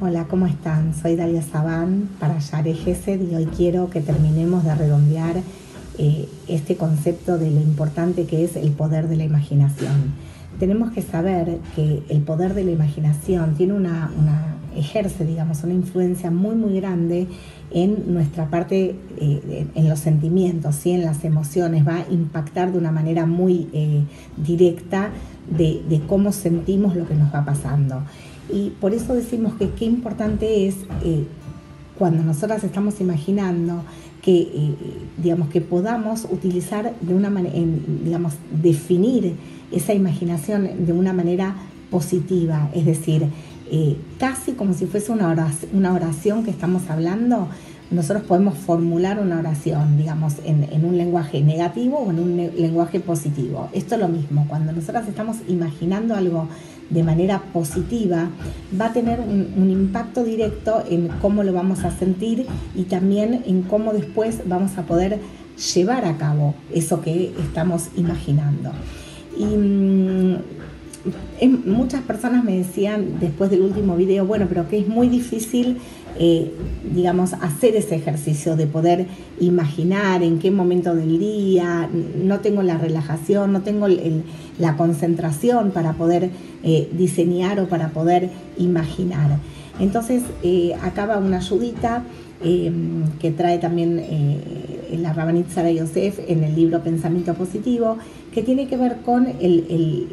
Hola, ¿cómo están? Soy Dalia Sabán para Yare Gesed y hoy quiero que terminemos de redondear eh, este concepto de lo importante que es el poder de la imaginación. Tenemos que saber que el poder de la imaginación tiene una, ejerce, digamos, una influencia muy, muy grande en nuestra parte, eh, en los sentimientos, y en las emociones, va a impactar de una manera muy eh, directa de, cómo sentimos lo que nos va pasando. Y por eso decimos que qué importante es cuando nosotras estamos imaginando que, eh, digamos, que podamos utilizar de una manera, digamos, definir esa imaginación de una manera positiva, es decir, casi como si fuese una oración, una oración que estamos hablando, nosotros podemos formular una oración, digamos, en, en, un lenguaje negativo o en un lenguaje positivo. Esto es lo mismo, cuando nosotros estamos imaginando algo de manera positiva, va a tener un, impacto directo en cómo lo vamos a sentir y también en cómo después vamos a poder llevar a cabo eso que estamos imaginando. Y muchas personas me decían después del último video, bueno, pero que es muy difícil, eh, digamos, hacer ese ejercicio de poder imaginar en qué momento del día, no tengo la relajación, no tengo la concentración para poder eh, diseñar o para poder imaginar. Entonces, eh, acaba una ayudita que trae también la Rabanit Sara Yosef en el libro Pensamiento Positivo, que tiene que ver con el, el,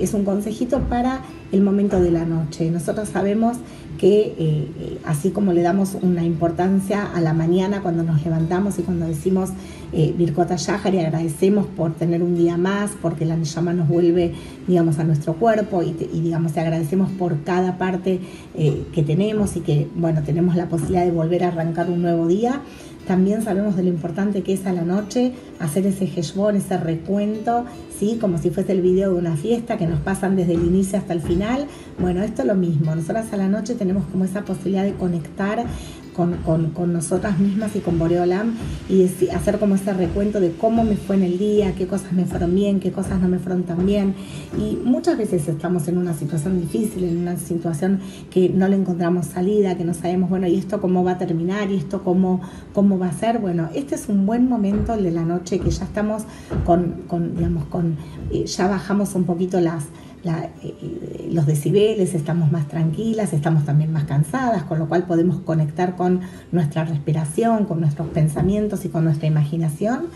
es un consejito para el momento de la noche. Nosotros sabemos que eh, así como le damos una importancia a la mañana cuando nos levantamos y cuando decimos eh, Birkota Yahar y agradecemos por tener un día más, porque la llama nos vuelve, digamos, a nuestro cuerpo y, digamos, te agradecemos por cada parte eh, que tenemos y que, bueno, tenemos la posibilidad de volver a arrancar un nuevo día. También sabemos de lo importante que es a la noche hacer ese heshbon, ese recuento, ¿sí? como si fuese el video de una fiesta que nos pasan desde el inicio hasta el final. Bueno, esto es lo mismo. Nosotras a la noche tenemos como esa posibilidad de conectar con, nosotras mismas y con Boreolam y hacer como ese recuento de cómo me fue en el día, qué cosas me fueron bien, qué cosas no me fueron tan bien. Y muchas veces estamos en una situación difícil, en una situación que no le encontramos salida, que no sabemos, bueno, ¿y esto cómo va a terminar? ¿Y esto cómo, cómo va a ser? Bueno, este es un buen momento, el de la noche, que ya estamos con, con digamos, con, eh, ya bajamos un poquito las eh, los decibeles, estamos más tranquilas, estamos también más cansadas, con lo cual podemos conectar con nuestra respiración, con nuestros pensamientos y con nuestra imaginación.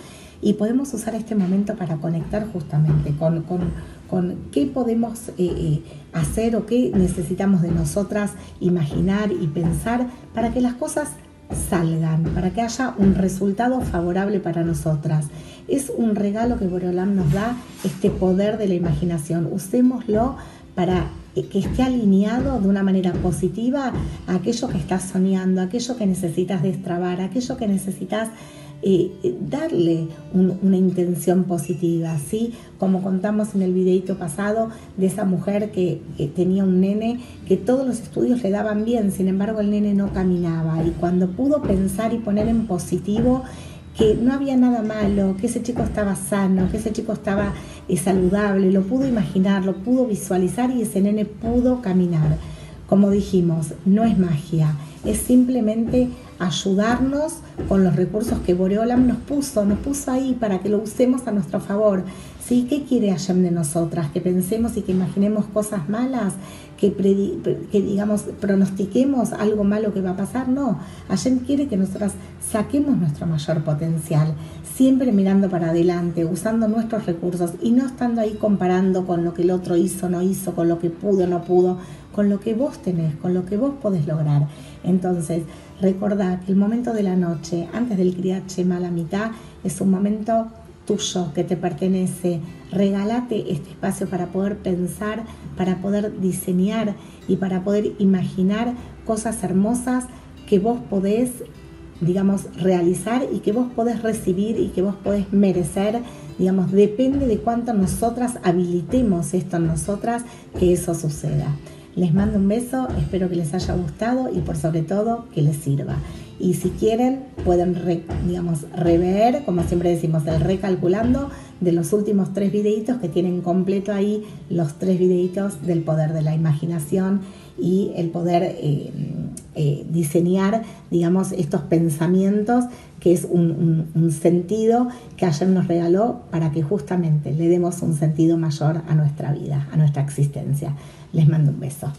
Y podemos usar este momento para conectar justamente con, con, qué podemos eh, eh, hacer o qué necesitamos de nosotras imaginar y pensar para que las cosas salgan, para que haya un resultado favorable para nosotras. Es un regalo que Boreolam nos da, este poder de la imaginación. Usémoslo para que esté alineado de una manera positiva a aquello que estás soñando, aquello que necesitas destrabar, aquello que necesitas eh, darle una intención positiva, ¿sí? Como contamos en el videito pasado de esa mujer que tenía un nene que todos los estudios le daban bien, sin embargo el nene no caminaba y cuando pudo pensar y poner en positivo que no había nada malo, que ese chico estaba sano, que ese chico estaba eh, saludable, lo pudo imaginar, lo pudo visualizar y ese nene pudo caminar. Como dijimos, no es magia, es simplemente ayudarnos con los recursos que Boreolam nos puso, nos puso ahí para que lo usemos a nuestro favor. ¿Sí? ¿Qué quiere Hashem de nosotras? Que pensemos y que imaginemos cosas malas, que, digamos, pronostiquemos algo malo que va a pasar. No, Hashem quiere que nosotras saquemos nuestro mayor potencial, siempre mirando para adelante, usando nuestros recursos y no estando ahí comparando con lo que el otro hizo, no hizo, con lo que pudo, no pudo, con lo que vos tenés, con lo que vos podés lograr. Entonces, recordad que el momento de la noche, antes del Kriyat Shema a la mitad, es un momento tuyo que te pertenece. Regálate este espacio para poder pensar, para poder diseñar y para poder imaginar cosas hermosas que vos podés, digamos, realizar y que vos podés recibir y que vos podés merecer. Digamos, depende de cuánto nosotras habilitemos esto en nosotras que eso suceda. Les mando un beso, espero que les haya gustado y por sobre todo que les sirva. Y si quieren pueden, digamos, rever, como siempre decimos, el recalculando de los últimos tres videitos que tienen completo ahí los tres videitos del poder de la imaginación y el poder eh, eh, diseñar, digamos, estos pensamientos que es un, un sentido que ayer nos regaló para que justamente le demos un sentido mayor a nuestra vida, a nuestra existencia. Les mando un beso.